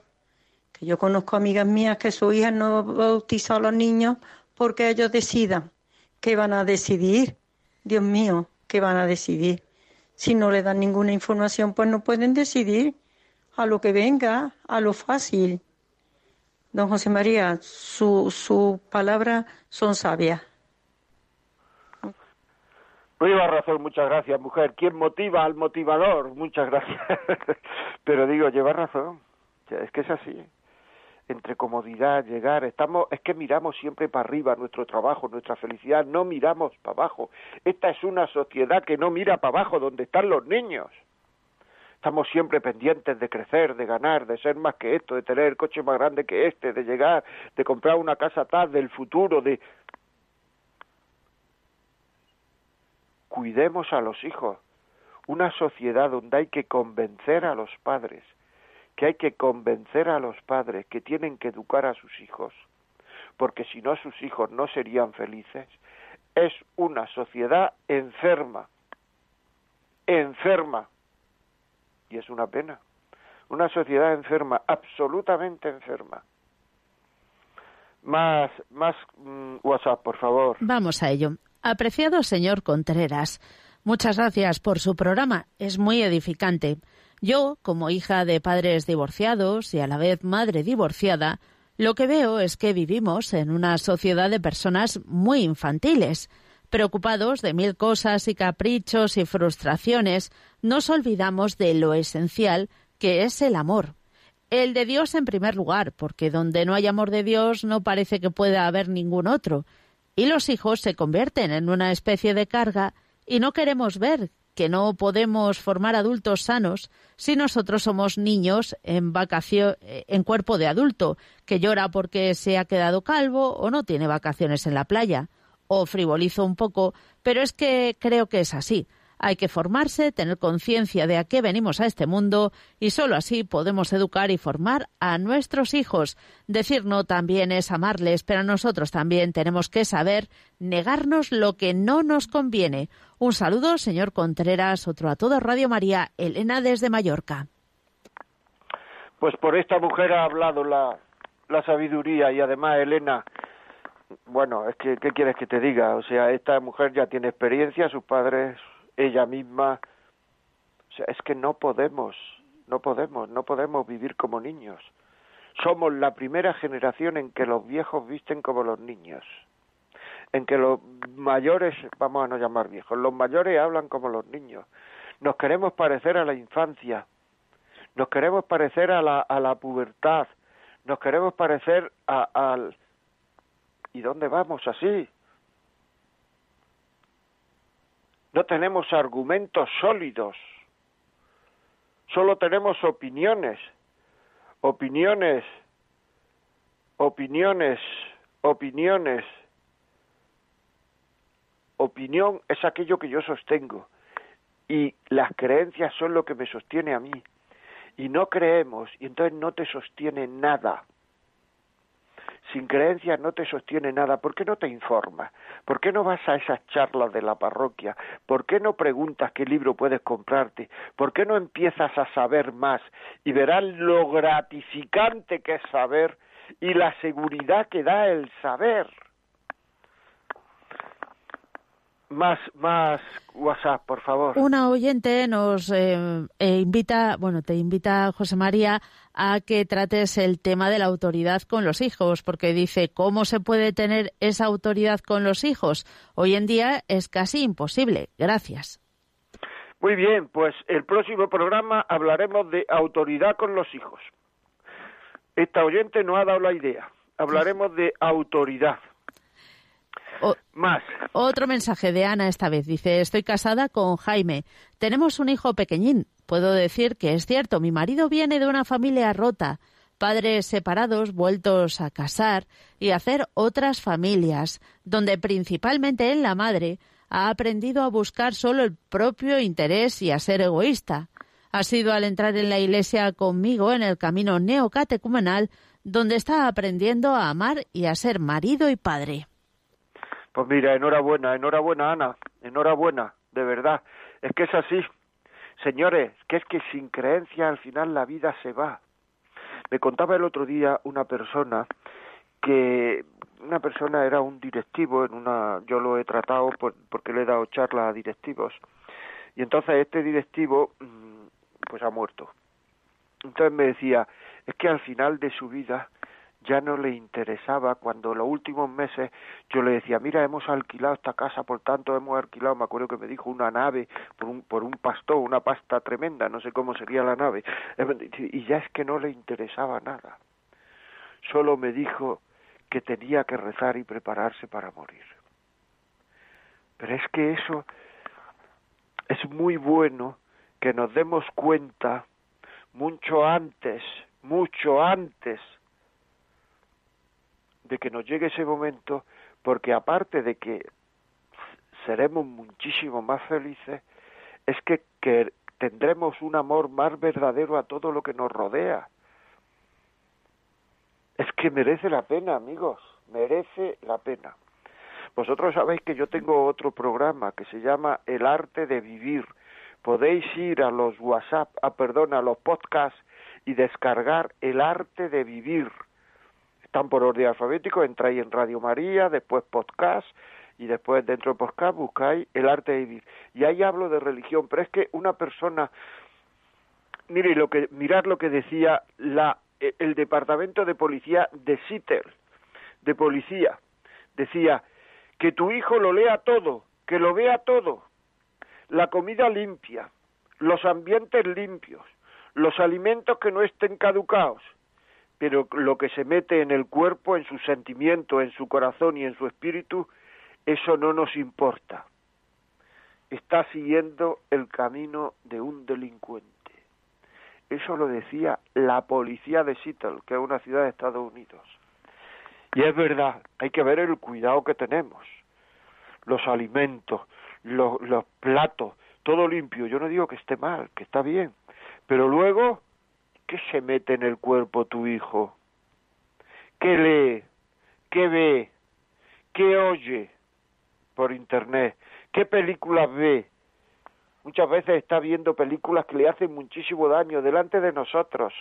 que yo conozco amigas mías que su hija no bautizado a los niños porque ellos decidan. ¿Qué van a decidir? Dios mío, ¿qué van a decidir? Si no le dan ninguna información, pues no pueden decidir a lo que venga, a lo fácil. Don José María, sus su palabras son sabias. Lleva razón, muchas gracias, mujer. ¿Quién motiva al motivador? Muchas gracias. Pero digo, lleva razón. Es que es así. Entre comodidad, llegar, estamos, es que miramos siempre para arriba nuestro trabajo, nuestra felicidad, no miramos para abajo. Esta es una sociedad que no mira para abajo donde están los niños. Estamos siempre pendientes de crecer, de ganar, de ser más que esto, de tener el coche más grande que este, de llegar, de comprar una casa tal, del futuro, de... Cuidemos a los hijos. Una sociedad donde hay que convencer a los padres, que hay que convencer a los padres que tienen que educar a sus hijos, porque si no sus hijos no serían felices, es una sociedad enferma, enferma y es una pena. Una sociedad enferma, absolutamente enferma. Más, más mm, WhatsApp, por favor. Vamos a ello. Apreciado señor Contreras, muchas gracias por su programa. Es muy edificante. Yo, como hija de padres divorciados y a la vez madre divorciada, lo que veo es que vivimos en una sociedad de personas muy infantiles, Preocupados de mil cosas y caprichos y frustraciones, nos olvidamos de lo esencial que es el amor. El de Dios en primer lugar, porque donde no hay amor de Dios no parece que pueda haber ningún otro. Y los hijos se convierten en una especie de carga y no queremos ver que no podemos formar adultos sanos si nosotros somos niños en vacación en cuerpo de adulto que llora porque se ha quedado calvo o no tiene vacaciones en la playa o frivolizo un poco, pero es que creo que es así. Hay que formarse, tener conciencia de a qué venimos a este mundo y solo así podemos educar y formar a nuestros hijos. Decir no también es amarles, pero nosotros también tenemos que saber negarnos lo que no nos conviene. Un saludo, señor Contreras, otro a todo Radio María, Elena desde Mallorca. Pues por esta mujer ha hablado la, la sabiduría y además, Elena, bueno, es que, ¿qué quieres que te diga? O sea, esta mujer ya tiene experiencia, sus padres, ella misma. O sea, es que no podemos, no podemos, no podemos vivir como niños. Somos la primera generación en que los viejos visten como los niños. En que los mayores, vamos a no llamar viejos, los mayores hablan como los niños. Nos queremos parecer a la infancia. Nos queremos parecer a la, a la pubertad. Nos queremos parecer al ¿Y dónde vamos así? No tenemos argumentos sólidos, solo tenemos opiniones, opiniones, opiniones, opiniones. Opinión es aquello que yo sostengo y las creencias son lo que me sostiene a mí. Y no creemos y entonces no te sostiene nada sin creencias no te sostiene nada. ¿Por qué no te informas? ¿Por qué no vas a esas charlas de la parroquia? ¿Por qué no preguntas qué libro puedes comprarte? ¿Por qué no empiezas a saber más y verás lo gratificante que es saber y la seguridad que da el saber? Más, más WhatsApp, por favor. Una oyente nos eh, eh, invita, bueno, te invita, José María, a que trates el tema de la autoridad con los hijos, porque dice, ¿cómo se puede tener esa autoridad con los hijos? Hoy en día es casi imposible. Gracias. Muy bien, pues el próximo programa hablaremos de autoridad con los hijos. Esta oyente no ha dado la idea. Hablaremos de autoridad. Más. Otro mensaje de Ana esta vez. Dice, estoy casada con Jaime. Tenemos un hijo pequeñín. Puedo decir que es cierto, mi marido viene de una familia rota, padres separados, vueltos a casar y hacer otras familias, donde principalmente en la madre ha aprendido a buscar solo el propio interés y a ser egoísta. Ha sido al entrar en la iglesia conmigo en el camino neocatecumenal donde está aprendiendo a amar y a ser marido y padre. Pues mira, enhorabuena, enhorabuena Ana, enhorabuena, de verdad. Es que es así. Señores, que es que sin creencia al final la vida se va. Me contaba el otro día una persona que una persona era un directivo en una yo lo he tratado porque le he dado charla a directivos y entonces este directivo mm, pues ha muerto entonces me decía es que al final de su vida ya no le interesaba cuando los últimos meses yo le decía mira hemos alquilado esta casa por tanto hemos alquilado me acuerdo que me dijo una nave por un por un pastor una pasta tremenda no sé cómo sería la nave y ya es que no le interesaba nada solo me dijo que tenía que rezar y prepararse para morir. Pero es que eso es muy bueno que nos demos cuenta mucho antes, mucho antes de que nos llegue ese momento, porque aparte de que seremos muchísimo más felices, es que, tendremos un amor más verdadero a todo lo que nos rodea. Es que merece la pena, amigos, merece la pena. Vosotros sabéis que yo tengo otro programa que se llama El arte de vivir. Podéis ir a los WhatsApp, a, ah, perdón, a los podcasts y descargar El arte de vivir. Están por orden alfabético, entráis en Radio María, después podcast y después dentro de podcast buscáis El arte de vivir. Y ahí hablo de religión, pero es que una persona mire lo que mirar lo que decía la eh, el departamento de policía de Sitter, de policía, decía que tu hijo lo lea todo, que lo vea todo, la comida limpia, los ambientes limpios, los alimentos que no estén caducados, pero lo que se mete en el cuerpo, en su sentimiento, en su corazón y en su espíritu, eso no nos importa. Está siguiendo el camino de un delincuente. Eso lo decía la policía de Seattle, que es una ciudad de Estados Unidos. Y es verdad, hay que ver el cuidado que tenemos. Los alimentos, los, los platos, todo limpio. Yo no digo que esté mal, que está bien. Pero luego, ¿qué se mete en el cuerpo tu hijo? ¿Qué lee? ¿Qué ve? ¿Qué oye por internet? ¿Qué películas ve? muchas veces está viendo películas que le hacen muchísimo daño delante de nosotros.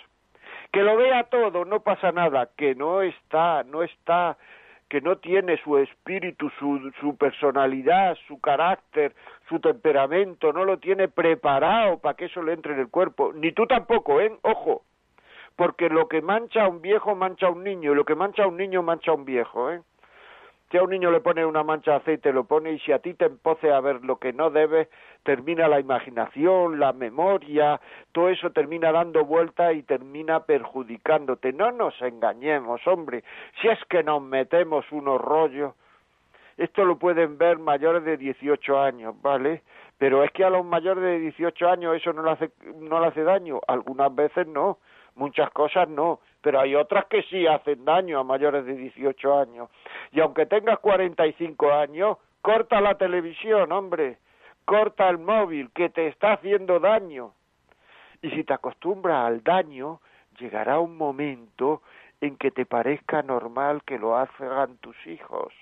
Que lo vea todo, no pasa nada, que no está, no está, que no tiene su espíritu, su, su personalidad, su carácter, su temperamento, no lo tiene preparado para que eso le entre en el cuerpo. Ni tú tampoco, ¿eh? Ojo, porque lo que mancha a un viejo mancha a un niño, y lo que mancha a un niño mancha a un viejo, ¿eh? Si a un niño le pone una mancha de aceite, lo pone, y si a ti te empoce a ver lo que no debes, termina la imaginación, la memoria, todo eso termina dando vuelta y termina perjudicándote. No nos engañemos, hombre, si es que nos metemos unos rollos. Esto lo pueden ver mayores de 18 años, ¿vale? Pero es que a los mayores de 18 años eso no le hace, no le hace daño. Algunas veces no, muchas cosas no pero hay otras que sí hacen daño a mayores de 18 años. Y aunque tengas 45 años, corta la televisión, hombre, corta el móvil, que te está haciendo daño. Y si te acostumbras al daño, llegará un momento en que te parezca normal que lo hagan tus hijos.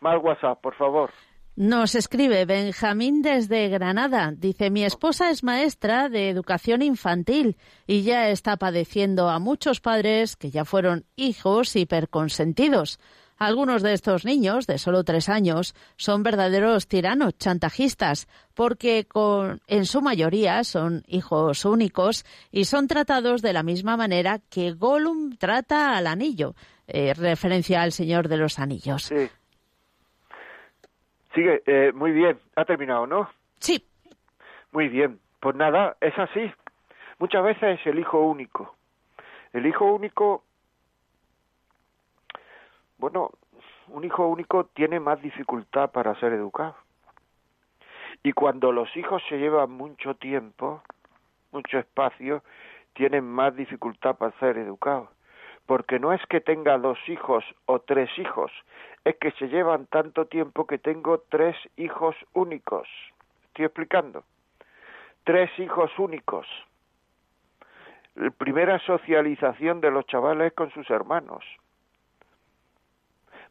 Más WhatsApp, por favor. Nos escribe Benjamín desde Granada. Dice, mi esposa es maestra de educación infantil y ya está padeciendo a muchos padres que ya fueron hijos hiperconsentidos. Algunos de estos niños, de solo tres años, son verdaderos tiranos, chantajistas, porque en su mayoría son hijos únicos y son tratados de la misma manera que Gollum trata al anillo, eh, referencia al Señor de los Anillos. Sí. Sigue, eh, muy bien. Ha terminado, ¿no? Sí. Muy bien. Pues nada, es así. Muchas veces es el hijo único. El hijo único bueno, un hijo único tiene más dificultad para ser educado. Y cuando los hijos se llevan mucho tiempo, mucho espacio, tienen más dificultad para ser educados. Porque no es que tenga dos hijos o tres hijos, es que se llevan tanto tiempo que tengo tres hijos únicos. ¿Estoy explicando? Tres hijos únicos. La primera socialización de los chavales con sus hermanos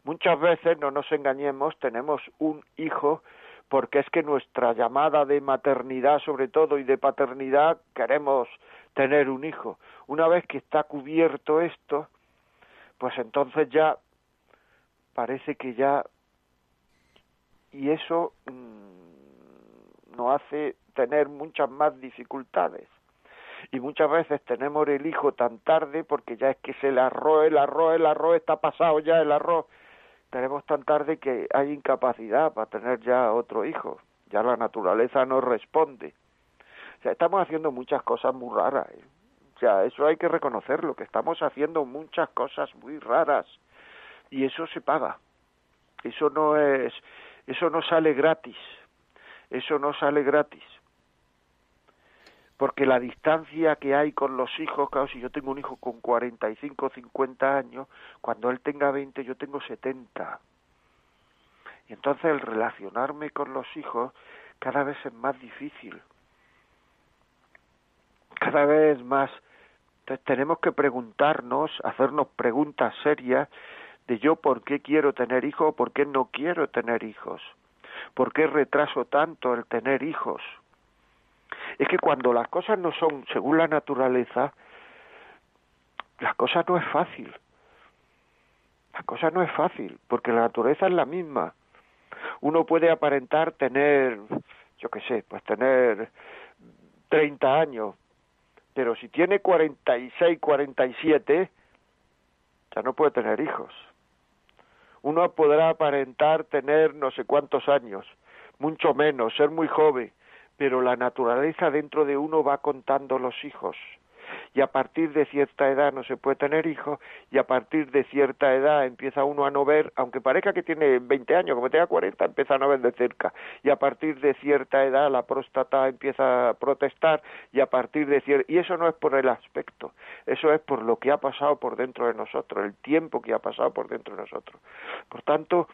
Muchas veces, no nos engañemos, tenemos un hijo porque es que nuestra llamada de maternidad sobre todo y de paternidad queremos tener un hijo. Una vez que está cubierto esto, pues entonces ya parece que ya y eso mm, nos hace tener muchas más dificultades y muchas veces tenemos el hijo tan tarde porque ya es que se el arroz, el arroz, el arroz está pasado ya el arroz tenemos tan tarde que hay incapacidad para tener ya otro hijo. Ya la naturaleza no responde. O sea, estamos haciendo muchas cosas muy raras. ¿eh? O sea, eso hay que reconocerlo, que estamos haciendo muchas cosas muy raras. Y eso se paga. Eso no es, eso no sale gratis. Eso no sale gratis porque la distancia que hay con los hijos, claro, si yo tengo un hijo con 45 o 50 años, cuando él tenga 20 yo tengo 70. Y entonces el relacionarme con los hijos cada vez es más difícil. Cada vez más. Entonces tenemos que preguntarnos, hacernos preguntas serias de yo por qué quiero tener hijos o por qué no quiero tener hijos. ¿Por qué retraso tanto el tener hijos? Es que cuando las cosas no son según la naturaleza, la cosa no es fácil. La cosa no es fácil, porque la naturaleza es la misma. Uno puede aparentar tener, yo qué sé, pues tener 30 años, pero si tiene 46, 47, ya no puede tener hijos. Uno podrá aparentar tener no sé cuántos años, mucho menos, ser muy joven, pero la naturaleza dentro de uno va contando los hijos. Y a partir de cierta edad no se puede tener hijos, y a partir de cierta edad empieza uno a no ver, aunque parezca que tiene 20 años, como tenga 40, empieza a no ver de cerca. Y a partir de cierta edad la próstata empieza a protestar, y a partir de cierta. Y eso no es por el aspecto, eso es por lo que ha pasado por dentro de nosotros, el tiempo que ha pasado por dentro de nosotros. Por tanto,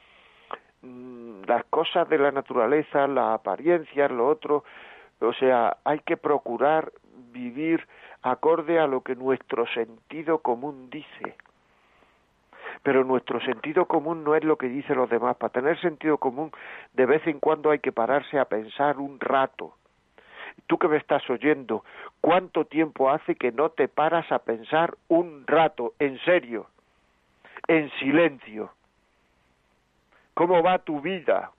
las cosas de la naturaleza, la apariencia, lo otro, o sea, hay que procurar vivir acorde a lo que nuestro sentido común dice. Pero nuestro sentido común no es lo que dicen los demás. Para tener sentido común, de vez en cuando hay que pararse a pensar un rato. Tú que me estás oyendo, ¿cuánto tiempo hace que no te paras a pensar un rato, en serio, en silencio? ¿Cómo va tu vida?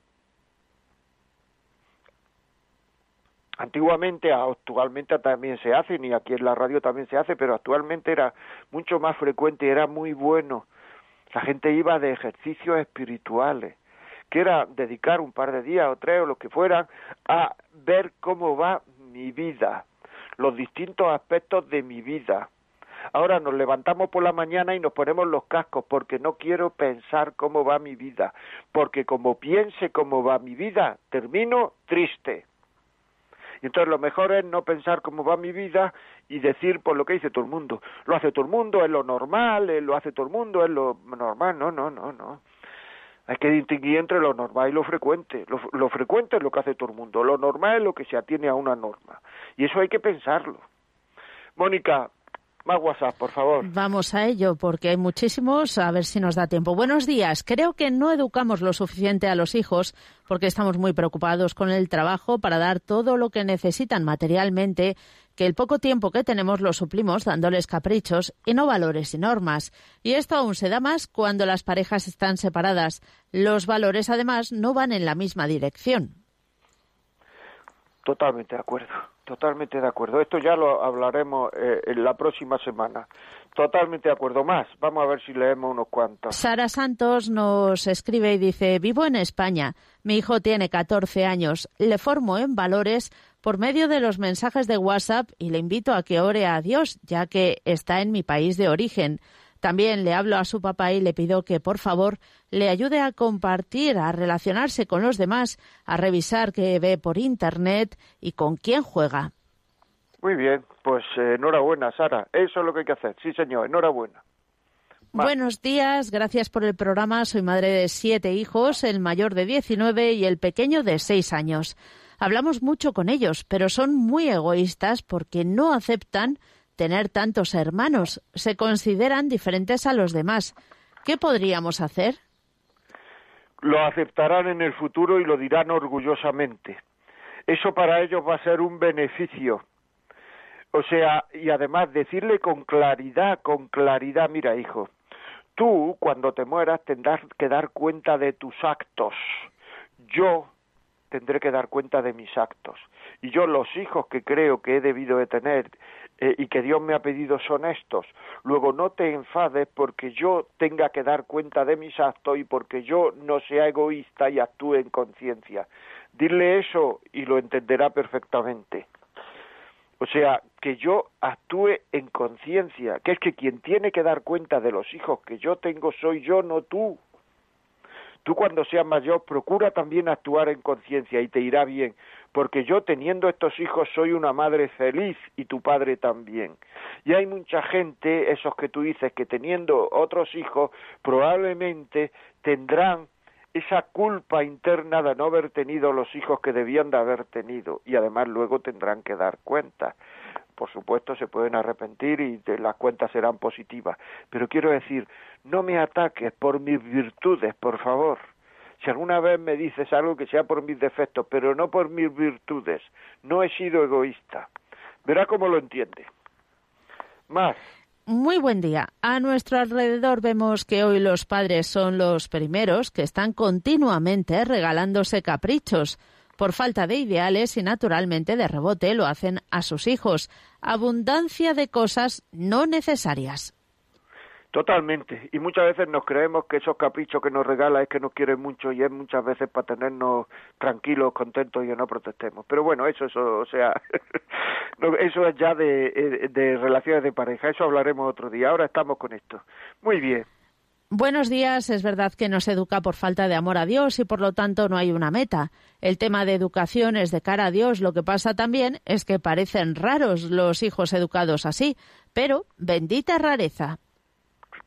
Antiguamente, actualmente también se hace, y aquí en la radio también se hace, pero actualmente era mucho más frecuente, era muy bueno. La gente iba de ejercicios espirituales, que era dedicar un par de días o tres o lo que fueran a ver cómo va mi vida, los distintos aspectos de mi vida. Ahora nos levantamos por la mañana y nos ponemos los cascos porque no quiero pensar cómo va mi vida, porque como piense cómo va mi vida, termino triste. Y entonces lo mejor es no pensar cómo va mi vida y decir por lo que dice todo el mundo. Lo hace todo el mundo, es lo normal, lo hace todo el mundo, es lo normal. No, no, no, no. Hay que distinguir entre lo normal y lo frecuente. Lo, lo frecuente es lo que hace todo el mundo. Lo normal es lo que se atiene a una norma. Y eso hay que pensarlo. Mónica, más WhatsApp, por favor. Vamos a ello, porque hay muchísimos, a ver si nos da tiempo. Buenos días. Creo que no educamos lo suficiente a los hijos porque estamos muy preocupados con el trabajo para dar todo lo que necesitan materialmente, que el poco tiempo que tenemos lo suplimos dándoles caprichos y no valores y normas. Y esto aún se da más cuando las parejas están separadas. Los valores, además, no van en la misma dirección. Totalmente de acuerdo, totalmente de acuerdo. Esto ya lo hablaremos eh, en la próxima semana. Totalmente de acuerdo. Más, vamos a ver si leemos unos cuantos. Sara Santos nos escribe y dice, vivo en España, mi hijo tiene 14 años, le formo en valores por medio de los mensajes de WhatsApp y le invito a que ore a Dios, ya que está en mi país de origen. También le hablo a su papá y le pido que, por favor, le ayude a compartir, a relacionarse con los demás, a revisar qué ve por Internet y con quién juega. Muy bien, pues eh, enhorabuena, Sara. Eso es lo que hay que hacer. Sí, señor, enhorabuena. Buenos días, gracias por el programa. Soy madre de siete hijos, el mayor de 19 y el pequeño de seis años. Hablamos mucho con ellos, pero son muy egoístas porque no aceptan tener tantos hermanos. Se consideran diferentes a los demás. ¿Qué podríamos hacer? Lo aceptarán en el futuro y lo dirán orgullosamente. Eso para ellos va a ser un beneficio. O sea, y además decirle con claridad, con claridad, mira hijo, tú cuando te mueras tendrás que dar cuenta de tus actos. Yo tendré que dar cuenta de mis actos. Y yo los hijos que creo que he debido de tener eh, y que Dios me ha pedido son estos. Luego no te enfades porque yo tenga que dar cuenta de mis actos y porque yo no sea egoísta y actúe en conciencia. Dile eso y lo entenderá perfectamente. O sea, que yo actúe en conciencia, que es que quien tiene que dar cuenta de los hijos que yo tengo soy yo, no tú. Tú cuando seas mayor procura también actuar en conciencia y te irá bien, porque yo teniendo estos hijos soy una madre feliz y tu padre también. Y hay mucha gente, esos que tú dices, que teniendo otros hijos probablemente tendrán esa culpa interna de no haber tenido los hijos que debían de haber tenido y además luego tendrán que dar cuenta. Por supuesto se pueden arrepentir y las cuentas serán positivas, pero quiero decir, no me ataques por mis virtudes, por favor si alguna vez me dices algo que sea por mis defectos, pero no por mis virtudes, no he sido egoísta. Verá cómo lo entiende. Más. Muy buen día. A nuestro alrededor vemos que hoy los padres son los primeros que están continuamente regalándose caprichos por falta de ideales y naturalmente de rebote lo hacen a sus hijos. Abundancia de cosas no necesarias. Totalmente. Y muchas veces nos creemos que esos caprichos que nos regala es que nos quiere mucho y es muchas veces para tenernos tranquilos, contentos y no protestemos. Pero bueno, eso, eso, o sea, eso es ya de, eh, de relaciones de pareja. Eso hablaremos otro día. Ahora estamos con esto. Muy bien. Buenos días. Es verdad que nos educa por falta de amor a Dios y por lo tanto no hay una meta. El tema de educación es de cara a Dios. Lo que pasa también es que parecen raros los hijos educados así. Pero bendita rareza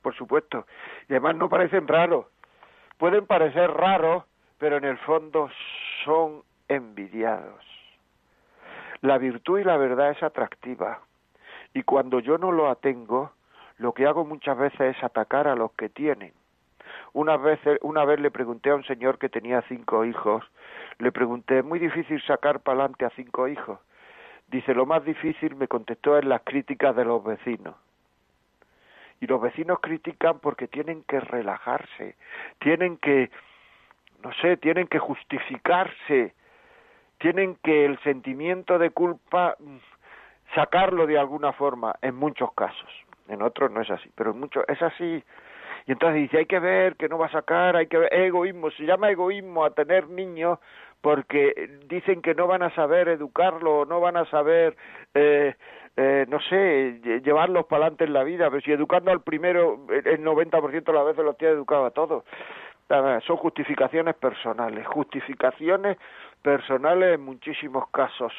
por supuesto. Y además no parecen raros. Pueden parecer raros, pero en el fondo son envidiados. La virtud y la verdad es atractiva. Y cuando yo no lo atengo, lo que hago muchas veces es atacar a los que tienen. Una vez, una vez le pregunté a un señor que tenía cinco hijos, le pregunté, ¿es muy difícil sacar para adelante a cinco hijos? Dice, lo más difícil, me contestó, es las críticas de los vecinos y los vecinos critican porque tienen que relajarse, tienen que, no sé, tienen que justificarse, tienen que el sentimiento de culpa mm, sacarlo de alguna forma, en muchos casos, en otros no es así, pero en muchos es así. Y entonces dice, hay que ver que no va a sacar, hay que ver, egoísmo, se llama egoísmo a tener niños porque dicen que no van a saber educarlo, no van a saber eh, eh, no sé, llevarlos para adelante en la vida, pero si educando al primero, el 90% de las veces los tiene educado a todos. Son justificaciones personales, justificaciones personales en muchísimos casos,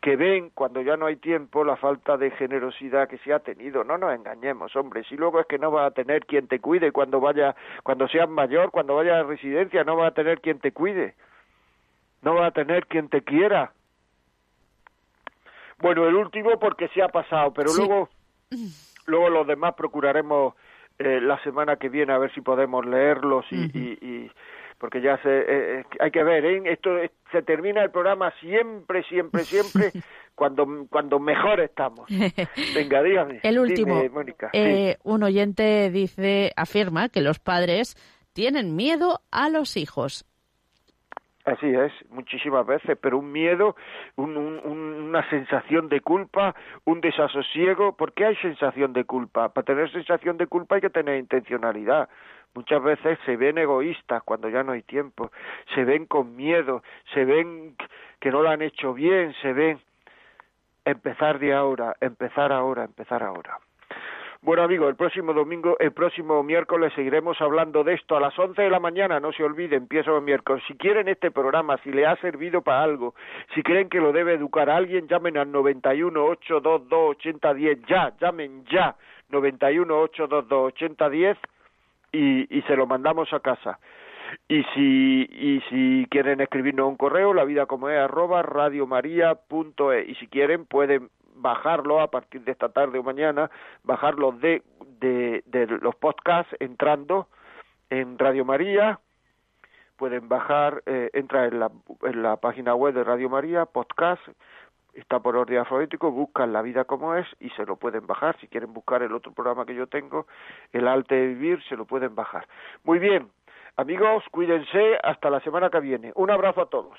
que ven cuando ya no hay tiempo la falta de generosidad que se ha tenido. No nos engañemos, hombre, si luego es que no va a tener quien te cuide cuando vaya, cuando seas mayor, cuando vaya a la residencia, no va a tener quien te cuide, no va a tener quien te quiera. Bueno, el último porque se ha pasado, pero luego luego los demás procuraremos eh, la semana que viene a ver si podemos leerlos y, y, porque ya se eh, hay que ver ¿eh? esto se termina el programa siempre siempre siempre cuando cuando mejor estamos venga dígame el último un oyente dice afirma que los padres tienen miedo a los hijos Así es, muchísimas veces, pero un miedo, una sensación de culpa, un desasosiego. ¿Por qué hay sensación de culpa? Para tener sensación de culpa hay que tener intencionalidad. Muchas veces se ven egoístas cuando ya no hay tiempo, se ven con miedo, se ven que no lo han hecho bien, se ven empezar de ahora, empezar ahora, empezar ahora. Bueno, amigo, el próximo domingo, el próximo miércoles seguiremos hablando de esto a las 11 de la mañana, no se olvide, empiezo el miércoles. Si quieren este programa, si le ha servido para algo, si creen que lo debe educar a alguien, llamen al 91 822 8010, ya, llamen ya, 91 822 8010 y, y se lo mandamos a casa. Y si, y si quieren escribirnos un correo, la vida como es arroba radiomaria.es. Y si quieren, pueden bajarlo a partir de esta tarde o mañana, bajarlo de, de, de los podcasts entrando en Radio María, pueden bajar, eh, entra en la, en la página web de Radio María, podcast, está por orden alfabético, buscan La vida como es y se lo pueden bajar. Si quieren buscar el otro programa que yo tengo, El arte de vivir, se lo pueden bajar. Muy bien, amigos, cuídense, hasta la semana que viene. Un abrazo a todos.